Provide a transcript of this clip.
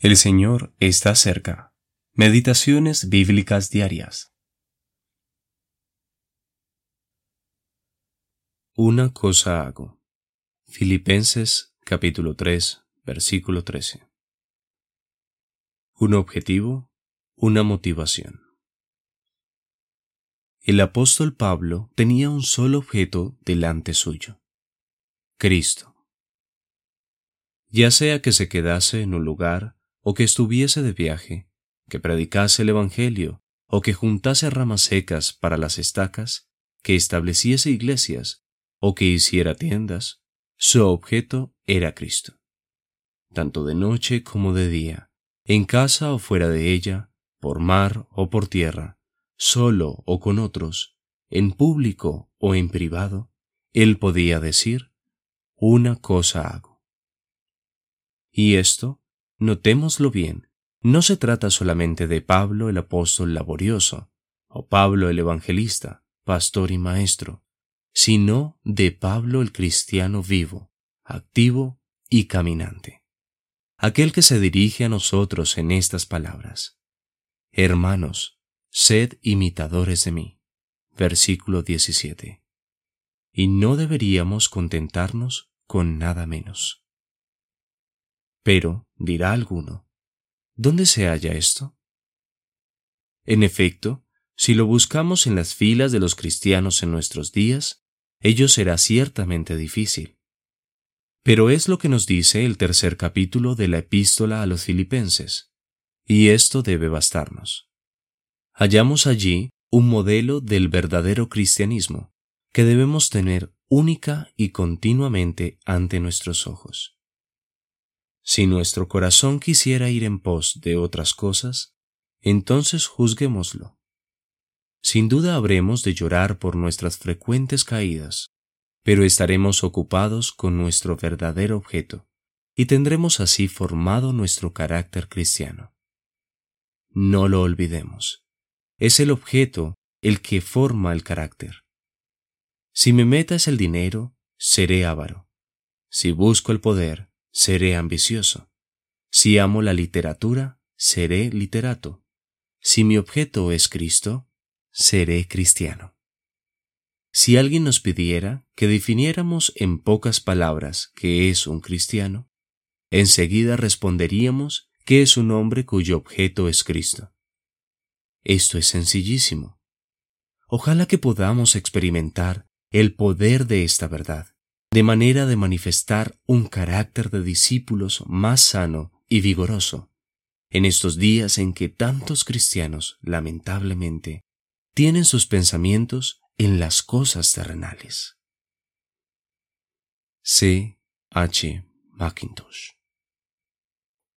El Señor está cerca. Meditaciones bíblicas diarias. Una cosa hago. Filipenses capítulo 3, versículo 13. Un objetivo, una motivación. El apóstol Pablo tenía un solo objeto delante suyo. Cristo. Ya sea que se quedase en un lugar o que estuviese de viaje, que predicase el Evangelio, o que juntase ramas secas para las estacas, que estableciese iglesias, o que hiciera tiendas, su objeto era Cristo. Tanto de noche como de día, en casa o fuera de ella, por mar o por tierra, solo o con otros, en público o en privado, él podía decir, una cosa hago. Y esto Notémoslo bien, no se trata solamente de Pablo el apóstol laborioso, o Pablo el evangelista, pastor y maestro, sino de Pablo el cristiano vivo, activo y caminante. Aquel que se dirige a nosotros en estas palabras. Hermanos, sed imitadores de mí. Versículo 17. Y no deberíamos contentarnos con nada menos. Pero, dirá alguno, ¿dónde se halla esto? En efecto, si lo buscamos en las filas de los cristianos en nuestros días, ello será ciertamente difícil. Pero es lo que nos dice el tercer capítulo de la epístola a los filipenses, y esto debe bastarnos. Hallamos allí un modelo del verdadero cristianismo que debemos tener única y continuamente ante nuestros ojos. Si nuestro corazón quisiera ir en pos de otras cosas, entonces juzguémoslo. Sin duda habremos de llorar por nuestras frecuentes caídas, pero estaremos ocupados con nuestro verdadero objeto, y tendremos así formado nuestro carácter cristiano. No lo olvidemos. Es el objeto el que forma el carácter. Si mi meta es el dinero, seré avaro. Si busco el poder, seré ambicioso. Si amo la literatura, seré literato. Si mi objeto es Cristo, seré cristiano. Si alguien nos pidiera que definiéramos en pocas palabras qué es un cristiano, enseguida responderíamos que es un hombre cuyo objeto es Cristo. Esto es sencillísimo. Ojalá que podamos experimentar el poder de esta verdad de manera de manifestar un carácter de discípulos más sano y vigoroso, en estos días en que tantos cristianos, lamentablemente, tienen sus pensamientos en las cosas terrenales. C. H. Mackintosh